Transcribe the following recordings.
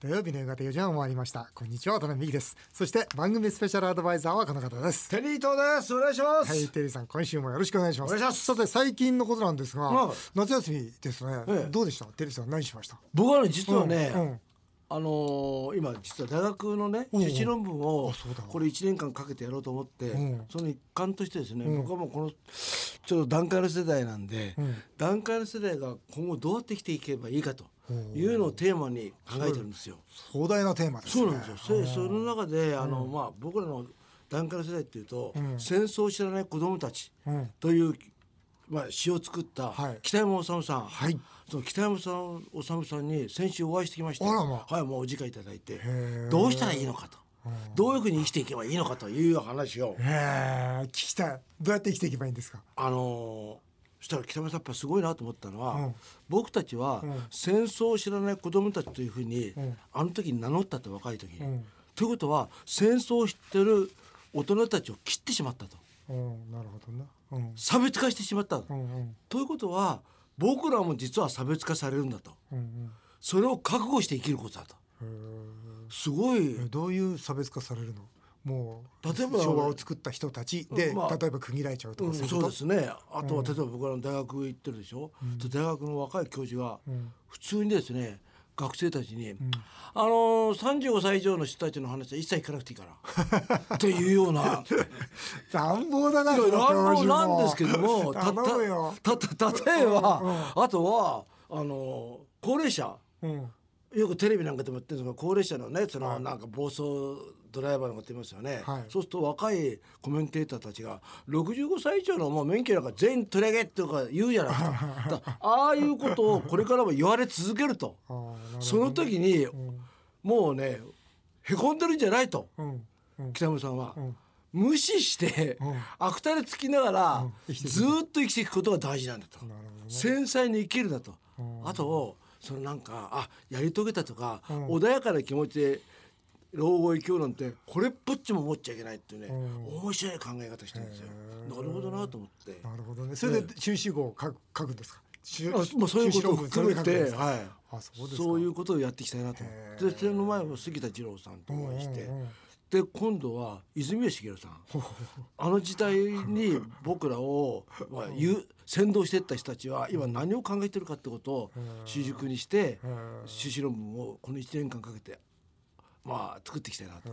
土曜日の夕方4時半を回りました。こんにちは渡辺美希です。そして番組スペシャルアドバイザーはこの方です。テリー東です。お願いします、はいテリーさん今週もよろしくお願いします。お願いします。さて最近のことなんですが、はい。夏休みですね、ええ。どうでした？テリーさん何しました？僕はね実はね、うんうん。あのー今実は大学のねうん。修士論文をこれ1年間かけてやろうと思って、うん。その一環としてですね、うん。僕はもうこのちょうど段階の世代なんで、うん。段階の世代が今後どうやって生きていけばいいかというのをテーマに考えてるんですよ。壮大なテーマですね。そうなんですよ。そその中であの、まあ僕らの段階の世代っていうと、うん。戦争を知らない子供たちうん。という、まあ、詩を作ったはい。北山治さん、はい。その北山さん治さんに先週お会いしてきましてあらまはいもうお時間いただいてー。どうしたらいいのかと。どういうふうに生きていけばいいのかという話を。聞きたい。どうやって生きていけばいいんですか？あのしたら北山さんやっぱすごいなと思ったのは、うん。僕たちはうん。戦争を知らない子供たちというふうに、ん。あの時に名乗ったと若い時に。うん。ということは戦争を知ってる大人たちを切ってしまったと。うん。なるほどな。うん。差別化してしまったと。うんうん。ということは僕らも実は差別化されるんだと。うんうん。それを覚悟して生きることだと。すごい。えどういう差別化されるの？もう例えば昭和を作った人たちで、まあ例えば区切られちゃうとか、うんそうですね。あとは例えば僕らの大学行ってるでしょ、で大学の若い教授がん。普通にですね学生たちに、あのー、35歳以上の人たちの話は一切聞かなくていいから というような。乱暴だな、乱暴なんですけどもた。たたた例えば、あとはあの高齢者うん。よくテレビなんかでも言ってるんですが高齢者のねそのなんか暴走ドライバーのこと言いますよね、はい。そうすると若いコメンテーターたちが65歳以上のもう免許なんか全員取り上げとか言うじゃないですか。ああいうことをこれからも言われ続けると。あーなるほどその時にもうねへこんでるんじゃないと。うん。うん。北山さんは。ん。無視して、ん。悪態つきながら、ずーっと生きていくことが大事なんだと、ね。繊細に生きるだと、あとそのなんかあやり遂げたとか、穏やかな気持ちで老後を生きようなんてこれっぽっちも思っちゃいけないっていうね、面白い考え方してるんですよ。なるほどなと思って。なるほどね。それで修士号を書く書くんですか？修あまあ、そういうことを含めて、はい、あそうですか。そういうことをやっていきたいなと思って。でその前も杉田二郎さんとお会いして、うんうんうんで今度は泉谷しげるさん。あの時代に僕らを、まあ、言う先導していった人たちは今何を考えてるかってことを主軸にして修士論文をこの1年間かけてまあ作っていきたいなと。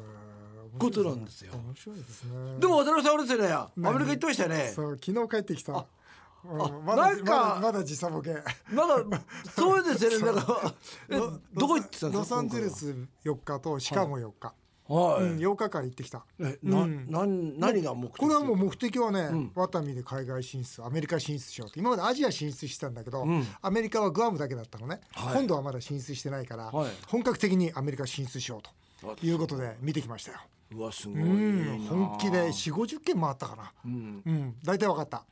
ことなんですよ。面白いですね。でも渡辺さんあれですよね。アメリカ行ってましたよね。そう昨日帰ってきた。うん。あまだなんかまだまだ時差ボケ。なんかそうですよね。なんかえどこ行ってたんですか？ロサンゼルス4日とシカゴ4日。はい、うん8日間行ってきた。えな、なん何が目的？これはもう目的はね、ワタミで海外進出アメリカ進出しようと今までアジア進出してたんだけど、アメリカはグアムだけだったのね、はい。今度はまだ進出してないから、はい。本格的にアメリカ進出しようということで見てきましたよ。うわすごい。な、うん、本気で4 5 0件回ったかな。うん、うん、大体わかった。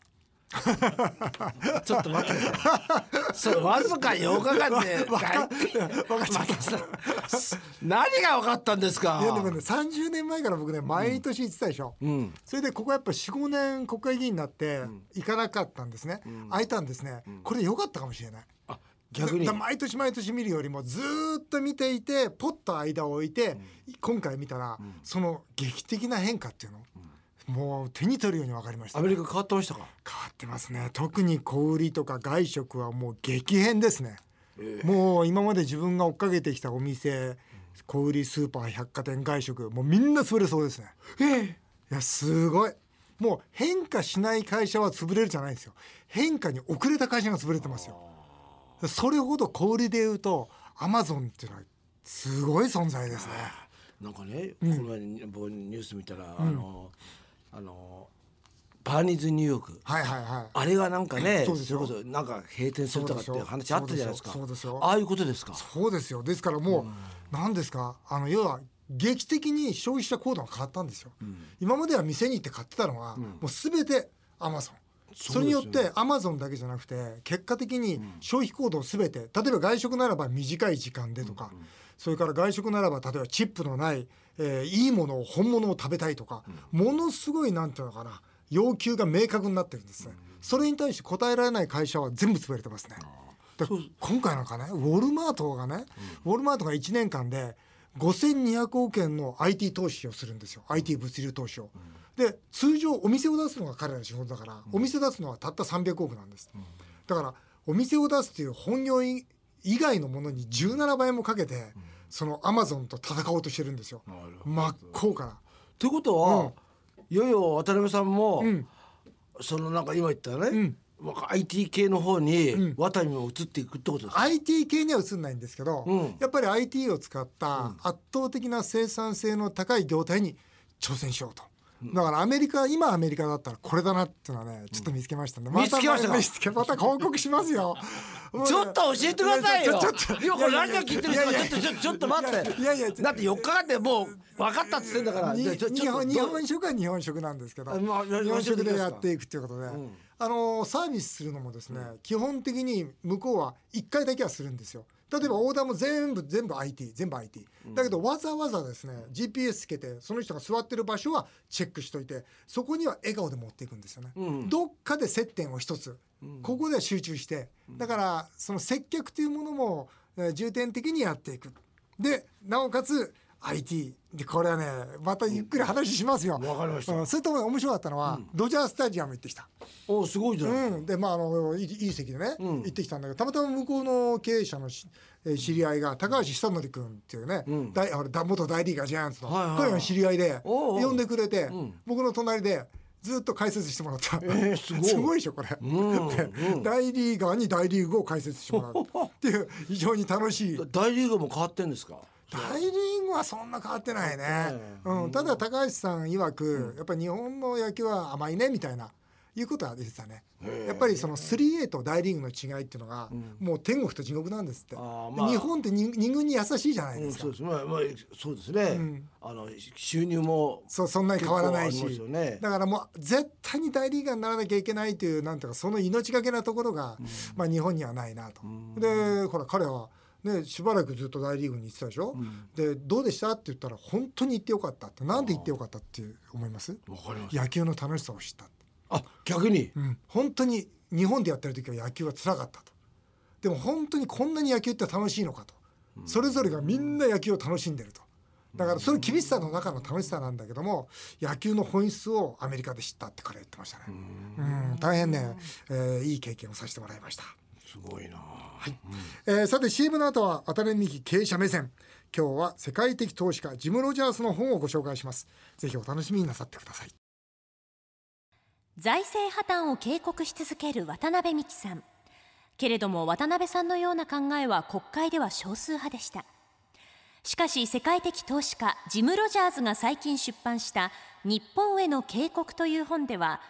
ちょっと待ってそれわずか8日間でわかっちゃった。何が分かったんですかいやでもね30年前から僕ね毎年行ってたでしょ、うんそれでここやっぱ45年国会議員になって行かなかったんですね、空いたんですね、これ良かったかもしれない逆に毎年毎年見るよりもずっと見ていてポッと間を置いて、今回見たら、その劇的な変化っていうの、もう手に取るように分かりました。アメリカ変わってましたか？変わってますね。特に小売りとか外食はもう激変ですね、もう今まで自分が追っかけてきたお店小売りスーパー百貨店外食もうみんな潰れそうですね。えいやすごい。もう変化しない会社は潰れるじゃないんですよ。変化に遅れた会社が潰れてますよ。それほど小売りでいうとアマゾンっていうのはすごい存在ですね。なんかね、この前ニュース見たら、あのあのバーニーズニューヨーク。はいはいはい。あれがなんかねそれこそなんか閉店するとかっていう話あったじゃないですか。そうですよ。ああいうことですか？そうですよ。ですからもう何ですか？あの要は劇的に消費者行動が変わったんですよ、今までは店に行って買ってたのが、もう全てアマゾンそれによってアマゾンだけじゃなくて結果的に消費行動全て例えば外食ならば短い時間でとか、それから外食ならば例えばチップのない、えーいいものを本物を食べたいとか、ものすごいなんていうのかな要求が明確になってるんですね、それに対して答えられない会社は全部潰れてますね。で今回なんかねウォルマートがね、ウォルマートが1年間で5200億円の IT 投資をするんですよ。IT 物流投資を。で通常お店を出すのが彼らの仕事だから、お店出すのはたった300億なんです。だからお店を出すという本業以外のものに17倍もかけて、そのアマゾンと戦おうとしてるんですよ。真っ向から。ということは、いよいよ渡辺さんも、そのなんか今言ったね、IT 系の方にワタミも移っていくってことですか、IT 系には移んないんですけど、やっぱり IT を使った圧倒的な生産性の高い業態に挑戦しようと。だからアメリカ今アメリカだったらこれだなっていうのはねちょっと見つけましたね、うん、見つけました見つけ また広告しますよ。ちょっと教えてくださいよ。ちょっといやこれラジオ聞いてる人はちょっとちょっと待って。いやいやだって4日間でもう分かったっつってんだから。日本日本食は日本食なんですけど、まあ、日本食でやっていくっていうことで、うん、あのサービスするのもですね、うん、基本的に向こうは1回だけはするんですよ例えばオーダーも全部全部 IT 全部 IT だけどわざわざですね GPS つけてその人が座ってる場所はチェックしといてそこには笑顔で持っていくんですよね、うん、どっかで接点を一つ、ここで集中してだからその接客というものも重点的にやっていく。でなおかつ IT でこれはねまたゆっくり話しますよ。わかりました。それとも面白かったのは、ドジャースタジアム行ってきた。おすごいじゃん。うん、でまああのいい席でね、行ってきたんだけどたまたま向こうの経営者のし、え知り合いが高橋久典君っていうね、大あれ元大リーガージャイアンツの、彼が知り合いで呼んでくれて、僕の隣で。ずっと解説してもらった。えー、すごい。すごいでしょこれ、うんうん、大リーガーに大リーグを解説してもらうっていう非常に楽しい。大リーグも変わってんですか？大リーグはそんな変わってないね、うん、ただ高橋さん曰く、やっぱり日本の野球は甘いねみたいないうことは出てたね。やっぱりその 3A と大リーグの違いっていうのが、もう天国と地獄なんですって、まあ、日本って二軍に優しいじゃないですか、そうです。まあ、まあ、そうですね、あの収入もそうそんなに変わらないし、ね、だからもう絶対に大リーガーにならなきゃいけないというなんていうかその命がけなところが、まあ、日本にはないなと。でほら彼はね、しばらくずっと大リーグに行ってたでしょ、うん、でどうでした？って言ったら本当に行ってよかったって。なんで行ってよかったって思います？野球の楽しさを知ったあ逆に、うん、本当に日本でやってる時は野球はつらかったと。でも本当にこんなに野球って楽しいのかと、うん、それぞれがみんな野球を楽しんでると。だからその厳しさの中の楽しさなんだけども野球の本質をアメリカで知ったって彼言ってましたね。うん。大変ね、えー、いい経験をさせてもらいましたすごいな。はい、うん、えー、さて CM の後は渡辺美希経営者目線。今日は世界的投資家ジム・ロジャースの本をご紹介します。ぜひお楽しみになさってください。財政破綻を警告し続ける渡辺美樹さん。けれども渡辺さんのような考えは国会では少数派でした。しかし世界的投資家ジム・ロジャーズが最近出版した日本への警告という本では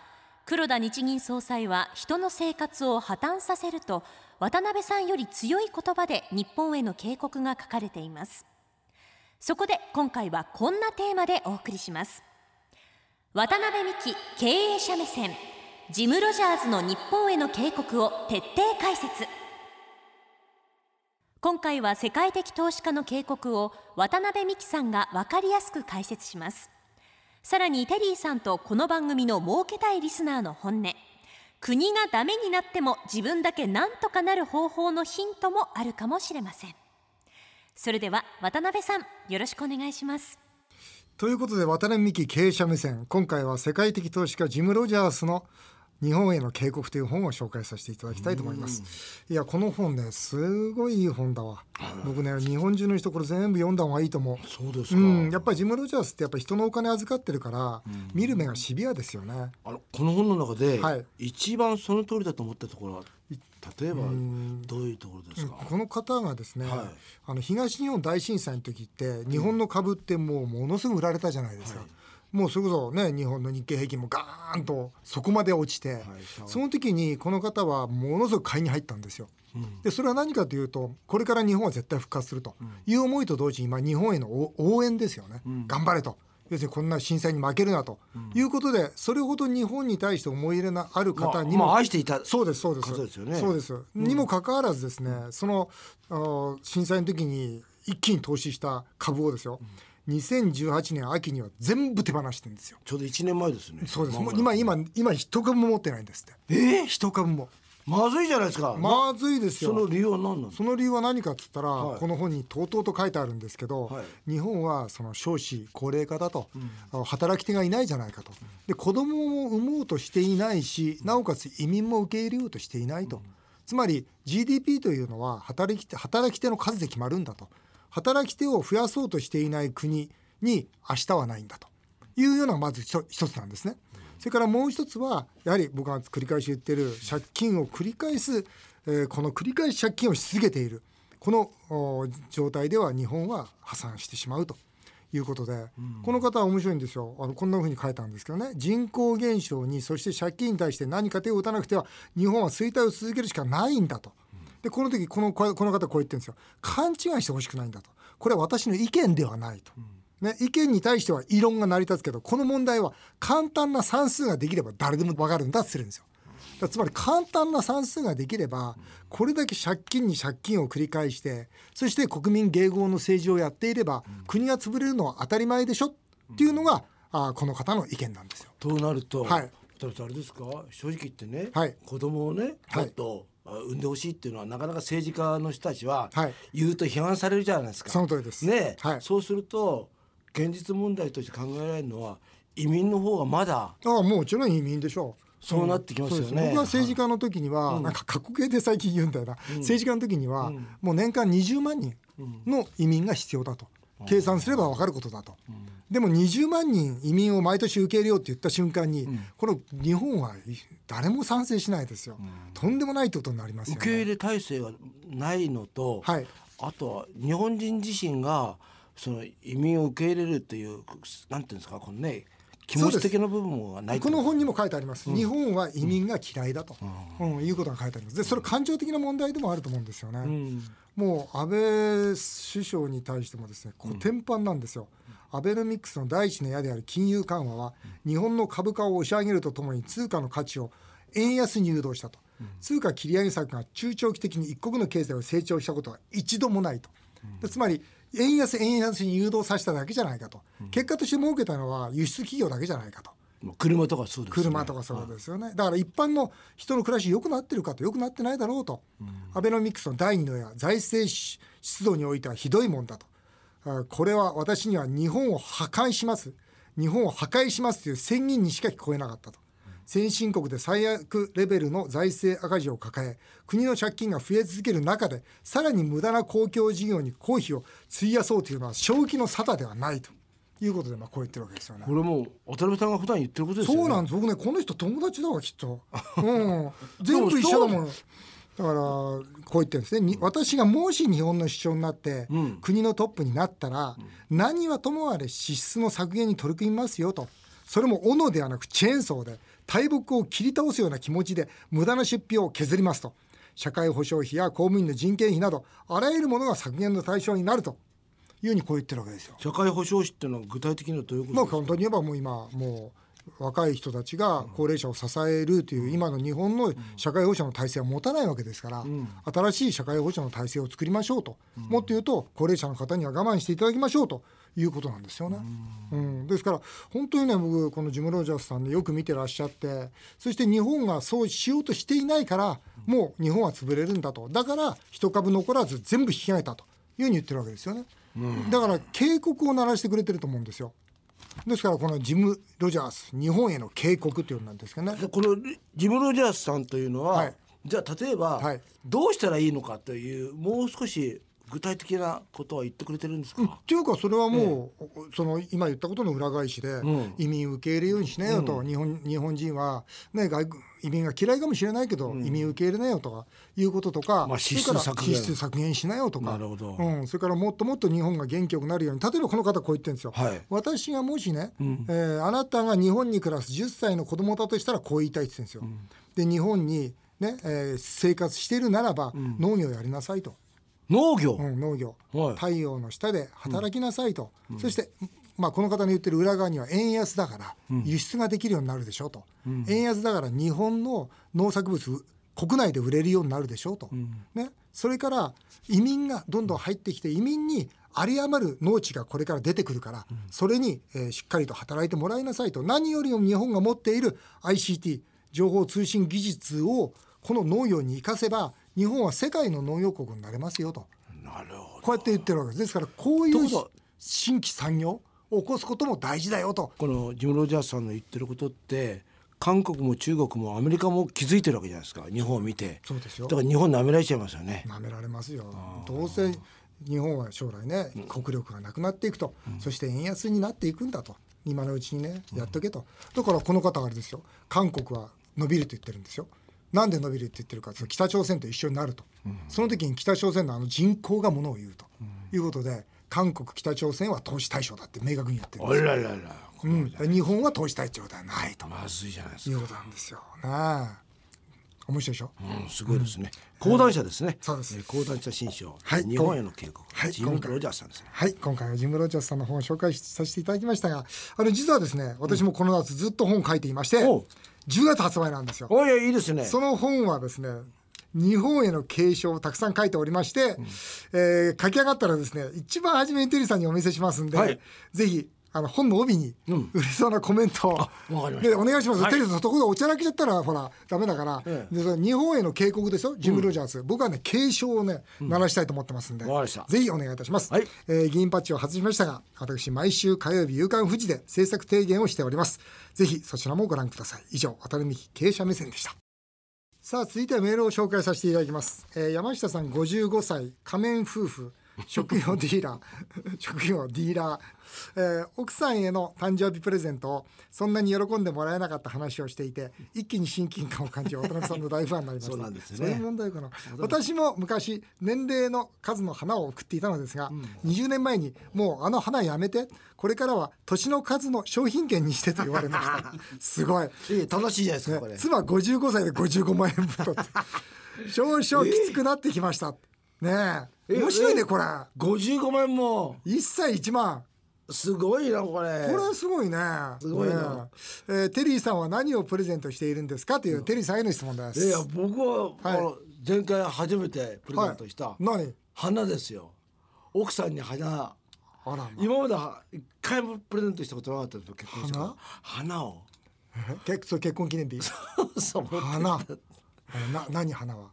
黒田日銀総裁は人の生活を破綻させると渡辺さんより強い言葉で日本への警告が書かれています。そこで今回はこんなテーマでお送りします。渡辺美希経営者目線ジム・ロジャーズの日本への警告を徹底解説。今回は世界的投資家の警告を渡辺美樹さんが分かりやすく解説します。さらにテリーさんとこの番組の儲けたいリスナーの本音。国がダメになっても自分だけなんとかなる方法のヒントもあるかもしれません。それでは渡辺さんよろしくお願いします。ということで渡辺美希経営者目線。今回は世界的投資家ジム・ロジャースの日本への警告という本を紹介させていただきたいと思います。いやこの本ねすごいいい本だわ。僕ね日本中の人これ全部読んだ方がいいと思う。そうですか。うん、やっぱりジムロジャースってやっぱ人のお金預かってるから、見る目がシビアですよね。あのこの本の中で、はい、一番その通りだと思ったところは例えばどういうところですか、この方がですね、はい、あの東日本大震災の時って日本の株ってもうものすごく売られたじゃないですか。はいもうそれこそね日本の日経平均もガーンとそこまで落ちて、はい、その時にこの方はものすごく買いに入ったんですよ。うん、でそれは何かというとこれから日本は絶対復活するという思いと同時に、まあ、日本への応援ですよね、うん、頑張れと。要するにこんな震災に負けるなと。いうことで、それほど日本に対して思い入れのある方にも、まあ、愛していたそうですそうです。ですよ、ね、そうです、にもかかわらずですねその震災の時に一気に投資した株をですよ、2018年秋には全部手放してるんですよ。ちょうど1年前ですね。そうです。今今今一株も持ってないんですって。えー、一株も。まずいじゃないですか、まずいですよ。その理由は何なのその理由は何かっつったら、はい。この本にとうとうと書いてあるんですけど、はい。日本はその少子高齢化だと、あ働き手がいないじゃないかと。で子供も産もうとしていないしなおかつ移民も受け入れようとしていないと、つまり GDP というのは働き手働き手の数で決まるんだと働き手を増やそうとしていない国に明日はないんだというようなまず一一つなんですね。それからもう一つはやはり僕が繰り返し言ってる借金を繰り返す、えーこの繰り返し借金をし続けている。このお状態では日本は破産してしまうと。いうことで、この方は面白いんですよ。あのこんなふうに書いたんですけどね。人口減少にそして借金に対して何か手を打たなくては日本は衰退を続けるしかないんだと。でこの時このここの方こう言ってるんですよ。勘違いしてほしくないんだと。これは私の意見ではないと。ね、意見に対しては異論が成り立つけどこの問題は簡単な算数ができれば誰でも分かるんだって言ってるんですよ。つまり簡単な算数ができればこれだけ借金に借金を繰り返してそして国民迎合の政治をやっていれば国が潰れるのは当たり前でしょっていうのがあこの方の意見なんですよ。となると、はい。あれですか？正直言ってね、はい。子供をねはいもっと、あ産んでほしいっていうのはなかなか政治家の人たちははい。言うと批判されるじゃないですか。その通りです。ね、はい。そうすると現実問題として考えられるのは移民の方がまだああもちろん移民でしょう。そうなってきますよね。そうです。僕は政治家の時には、なんか過去形で最近言うんだよな、政治家の時には、もう年間20万人の移民が必要だと、計算すれば分かることだと、でも20万人移民を毎年受け入れようって言った瞬間に、この日本は誰も賛成しないですよ、とんでもないってことになりますよね。受け入れ体制がないのと、はい。あとは日本人自身がその移民を受け入れるっていうなんていうんですかこのね気持ち的な部分はないこの本にも書いてあります、日本は移民が嫌いだと、うん。いうことが書いてあります。でそれ感情的な問題でもあると思うんですよね、んもう安倍首相に対してもですねこう天板なんですよ、アベノミクスの第一の矢である金融緩和は日本の株価を押し上げるとともに通貨の価値を円安に誘導したと、通貨切り上げ策が中長期的に一国の経済を成長したことは一度もないと、でつまり円安円安に誘導させただけじゃないかと、結果として儲けたのは輸出企業だけじゃないかと。車とかそうですよね。車とかそうですよね、だから一般の人の暮らし良くなってるかと良くなってないだろうと、アベノミクスの第二の矢財政出動においてはひどいもんだと。あこれは私には日本を破壊します。日本を破壊しますという宣言にしか聞こえなかったと。先進国で最悪レベルの財政赤字を抱え国の借金が増え続ける中でさらに無駄な公共事業に公費を費やそうというのは正気の沙汰ではないということでまあこう言ってるわけですよね。こ。れもう渡辺さんが普段言ってることですよね。そうなんです。僕ねこの人友達だわきっと、うん、全部一緒だもん。だからこう言ってるんですね。に私がもし日本の首相になって、ん。国のトップになったら、何はともあれ支出の削減に取り組みますよと。それも斧ではなくチェーンソーで大木を切り倒すような気持ちで無駄な出費を削りますと。社会保障費や公務員の人件費などあらゆるものが削減の対象になるというにこう言ってるわけですよ。社会保障費っていうのは具体的にはどういうことまあですか、簡単に言えばもう今もう若い人たちが高齢者を支えるという今の日本の社会保障の体制は持たないわけですから、新しい社会保障の体制を作りましょうと、もっと言うと高齢者の方には我慢していただきましょうということなんですよね。うん。ですから本当にね僕このジム・ロジャースさんでよく見てらっしゃってそして日本がそうしようとしていないからもう日本は潰れるんだと。だから一株残らず全部引き上げたというふうに言ってるわけですよね。だから警告を鳴らしてくれてると思うんですよ。ですからこのジム・ロジャース日本への警告というのなんですけどね。でこのジム・ロジャースさんというのは、はい。じゃあ例えば、はい。どうしたらいいのかというもう少し具体的なことは言ってくれてるんですか、っていうかそれはもう、その今言ったことの裏返しで、ん。移民受け入れるようにしなよと、日本日本人は、ね、外国移民が嫌いかもしれないけど、移民受け入れなよとかいうこととか、まあ支出それから削減。支出削減しなよとか。なるほど。うん、それからもっともっと日本が元気よくなるように例えばこの方こう言ってるんですよ、はい。私がもしね、えーあなたが日本に暮らす10歳の子供だとしたらこう言いたいって言ってるんですよ。で日本に、ねえー生活しているならば、農業やりなさいと。農業、うん、農業、はい。太陽の下で働きなさいと、そして、まあ、この方の言ってる裏側には円安だから輸出ができるようになるでしょうと、円安だから日本の農作物国内で売れるようになるでしょうと、ね、それから移民がどんどん入ってきて移民に有り余る農地がこれから出てくるから、それに、えーしっかりと働いてもらいなさいと。何よりも日本が持っている ICT 情報通信技術をこの農業に生かせば日本は世界の農業国になれますよと。なるほど。こうやって言ってるわけです。ですからこういう新規産業を起こすことも大事だよと。このジム・ロジャースさんの言ってることって韓国も中国もアメリカも気づいてるわけじゃないですか。日本を見て。そうですよ。だから日本舐められちゃいますよね。舐められますよ。どうせ日本は将来ね国力がなくなっていくと、そして円安になっていくんだと。今のうちにねやっとけと、だからこの方はあれですよ。韓国は伸びると言ってるんですよなんで伸びるって言ってるかその北朝鮮と一緒になると、その時に北朝鮮のあの人口がものを言うと。いうことで韓国北朝鮮は投資対象だって明確に言ってるんあです。よ、ららら。うん、日本は投資対象ではないと。まずいじゃないですか。いうことなんですよね。え面白いでしょ、うん、すごいですね。講談社ですね。そうです。えー講談社新書。はい。日本への警告。はい。ジム・ロジャースさんですね。はい。今回はジム・ロジャースさんの本を紹介させていただきましたがあの実はですね私もこの夏ずっと本書いていまして、おう10月発売なんですよ。おいやいいですね。その本はですね日本への継承をたくさん書いておりまして、えー書き上がったらですね一番初めにテリーさんにお見せしますんで、はい。ぜひあの本の帯に売れそうなコメントを、わかりました。でお願いします、はい。テリーさんそこでおちゃらけちゃったらほらダメだから、ええ。でその日本への警告ですよジム・ロジャース、僕はね継承をね鳴らしたいと思ってますんで、わかりました。ぜひお願いいたします、はい。えー議員パッチを外しましたが私毎週火曜日夕刊富士で制作提言をしております。ぜひそちらもご覧ください。以上渡辺美希経営者目線でした。さあ続いてはメールを紹介させていただきます、えー山下さん55歳。仮面夫婦職業ディーラー。職業ディーラー、えー奥さんへの誕生日プレゼントをそんなに喜んでもらえなかった話をしていて一気に親近感を感じ渡辺さんの大ファンになりました。そうなんですね。そういう問題かな。私も昔年齢の数の花を送っていたのですが、20年前にもうあの花やめてこれからは年の数の商品券にしてと言われました。すごい。いい楽しいじゃないですかこれ。妻55歳で55万円分とって。少々きつくなってきました、ねええ面白いねこれ。五十五万も。1歳1万。すごいなこれ。これすごいね。すごいな。ねえ。えーテリーさんは何をプレゼントしているんですか？というテリーさんへの質問です。いや僕は、はい。前回初めてプレゼントした、何？花ですよ。奥さんに花。あらま今までは一回もプレゼントしたことなかったんですよ結婚してから花を。結そう結婚記念日？そう。花。えな何花は？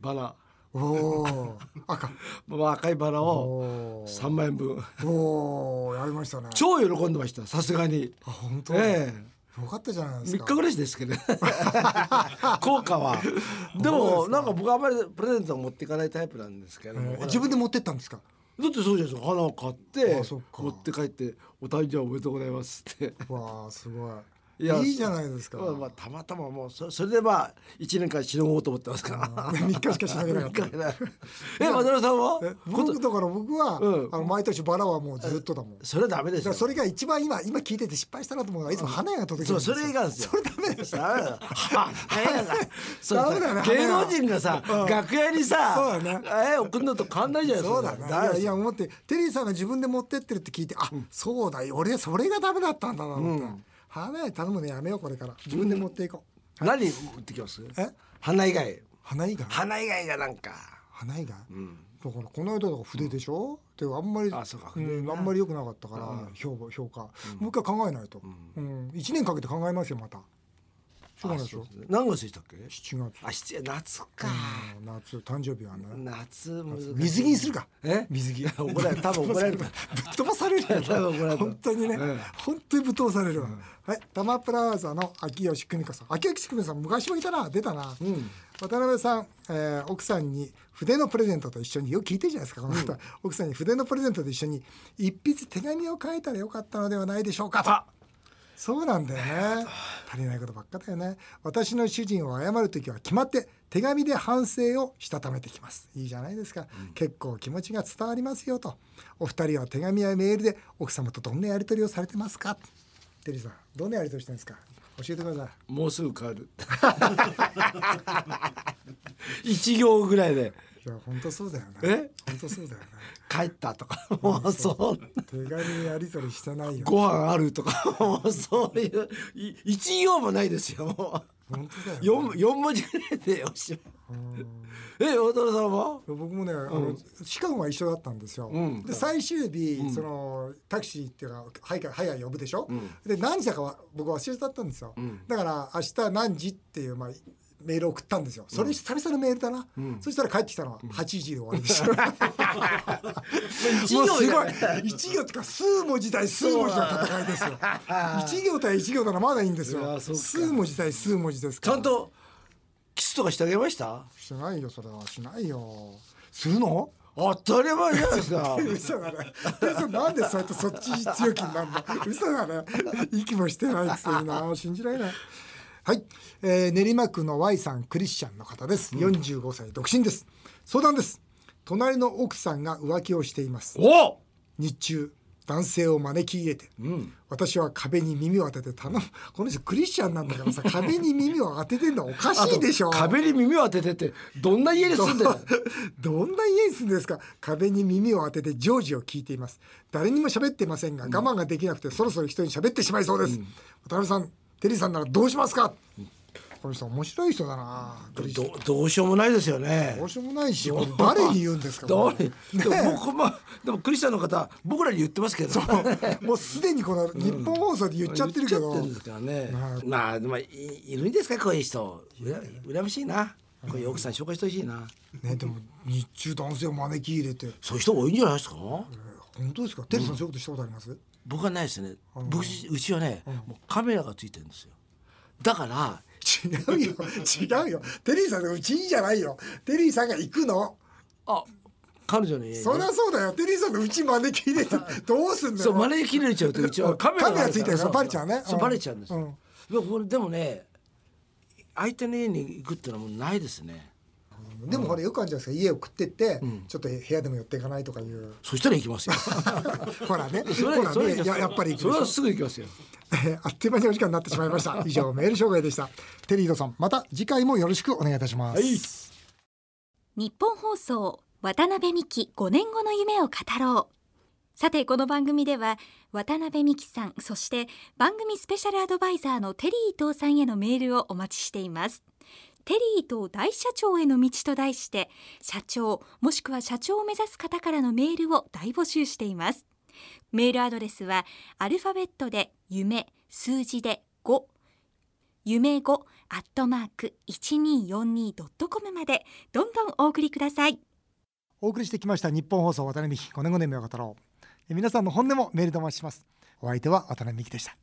バラ。おお赤。まあ赤いバラをおー。三万円分。おおやりましたね。超喜んでましたさすがに。あ本当、ええ。よかったじゃないです3か日ぐらいですけどね。効果は。でもなんか僕はあまりプレゼントを持っていかないタイプなんですけど、え。ー自分で持ってったんですか？だってそうじゃないですか。花を買って持って帰って「お誕生日おめでとうございます」って。わあすごいいやいいじゃないですか、まあまあたまたまもうそそれでまあ1年間しのごうと思ってますか。ら3日しかしなげなかった。え渡辺さんは？え僕だから僕は、うん。あの毎年バラはもうずっとだもん。だそれはダメですよからそれが一番今今聞いてて失敗したなと思うのがいつも花屋が届けそうるんですよ。それがそれダメですダメだ。花がそうダメだ芸能人がさ楽屋にさそうだね。え送るのと変わんないじゃないですか。そうだね。いやいや思ってテリーさんが自分で持ってってるって聞いてあ、そうだよ。俺それがダメだったんだなと思って、花屋に頼むのやめようこれから。自分で持っていこう、何持ってきます？え？花以外。花以外？花以外がなんか。花以外、だからこの間だから筆でしょ、であんまりあそうか。ん筆なあんまり良くなかったから、評価評価、もう一回考えないと、うん。一年かけて考えますよまたしょうがないでしょ何月でしたっけ？7月。あ七夏か。うん夏誕生日はね。夏水着にするか。え？水着。怒られる多分 怒られる。ぶっ飛ばされるよ。多分怒られる。本当にね、ええ本当にぶっ飛ばされるわ、はい。タマプラザの秋吉久美子さん。秋吉久美子さん昔もいたな。出たな、渡辺さん、えー奥さんに筆のプレゼントと一緒によく聞いてるじゃないですかこの方、奥さんに筆のプレゼントと一緒に一筆手紙を書いたらよかったのではないでしょうかと。そうなんだよね足りないことばっかだよね。私の主人を謝る時は決まって手紙で反省をしたためてきます。いいじゃないですか、結構気持ちが伝わりますよと。お二人は手紙やメールで奥様とどんなやり取りをされてますか？テリーさんどんなやり取りしてるんですか？教えてください。もうすぐ帰る。一行ぐらいでいや本当そうだよねえ？本当そうだよね帰ったとか。もうそう。手紙やり取りしてないよ。ご飯あるとか。もうそういう。い一行もないですよ。も本当だうよ、ね、四四文字ぐらいでおし。まいえ渡辺さんは？僕もね、あのシカゴが一緒だったんですよ。うん。で最終日、そのタクシーっていうかハイカハイヤー呼ぶでしょ？で何時だかは僕忘れちゃったんですよ。だから明日何時っていうまあメール送ったんですよ。それ久々のメールだな、そしたら帰ってきたのは8時で終わりでした、もうすごい。一行とか数文字対数文字の戦いですよ。一行対一行ならまだいいんですよ。数文字対数文字ですちゃんとキスとかしてあげました？しないよそれは。しないよ。するの？当たり前じゃないですか。嘘だね。嘘なんでそうやってそっち強気になるの嘘だね。息もしてないくせにな。信じられないはい、えー、練馬区の Y さんクリスチャンの方です、45歳独身です。相談です。隣の奥さんが浮気をしています。お日中男性を招き入れて、私は壁に耳を当てて頼む。この人クリスチャンなんだからさ 壁に耳を当ててんのおかしいでしょ。壁に耳を当ててってどんな家に住んでるどんな家に住んでるんですか？壁に耳を当ててジョージを聞いています。誰にも喋ってませんが我慢ができなくてそろそろ人に喋ってしまいそうです、渡辺さんテリーさんならどうしますか、この人面白い人だな。クリスチャンどどうしようもないですよね。どうしようもないし誰に言うんですか？こ誰れ。でも僕まあでもクリスチャンの方僕らに言ってますけど。もうすでにこの日本放送で言っちゃってるけど、言っちゃってるんですからねまあまあいいるんですか？こういう人。うら羨ましいな。こういう奥さん紹介してほしいな。ねでも日中男性を招き入れて。そういう人多いんじゃないですか？本当ですか？テリーさんそういうことしたことあります、僕はないですね。僕うちはねもうカメラがついてるんですよ。だから違うよ。違うよ。テリーさんのうちいいじゃないよ。テリーさんが行くの。あ彼女に？そりゃそうだよ。テリーさんのうち招き入れて どうすんだよ。そう招き切れちゃうとうちはカメラついてる。からそバレちゃうね。そううんバレちゃうんですよ、うん。でもね相手の家に行くってのはもうないですねでもほらよくあるじゃないですか。家を食ってって、ちょっと部屋でも寄っていかないとかいう。そしたら行きますよ。ほらね。ほらねややっぱりそれはすぐ行きますよ。え ーあっという間にお時間になってしまいました。以上メール紹介でした。テリードさんまた次回もよろしくお願いいたします、はい。日本放送渡辺美希5年後の夢を語ろう。さてこの番組では渡辺美希さんそして番組スペシャルアドバイザーのテリー伊藤さんへのメールをお待ちしていますテリー伊藤大社長への道と題して社長もしくは社長を目指す方からのメールを大募集しています。メールアドレスはアルファベットで夢数字で5夢5アットマーク 1242.com までどんどんお送りください。お送りしてきました日本放送渡辺美希5年5年目を語ろう。え皆さんの本音もメールでお待ちします。お相手は渡辺美希でした。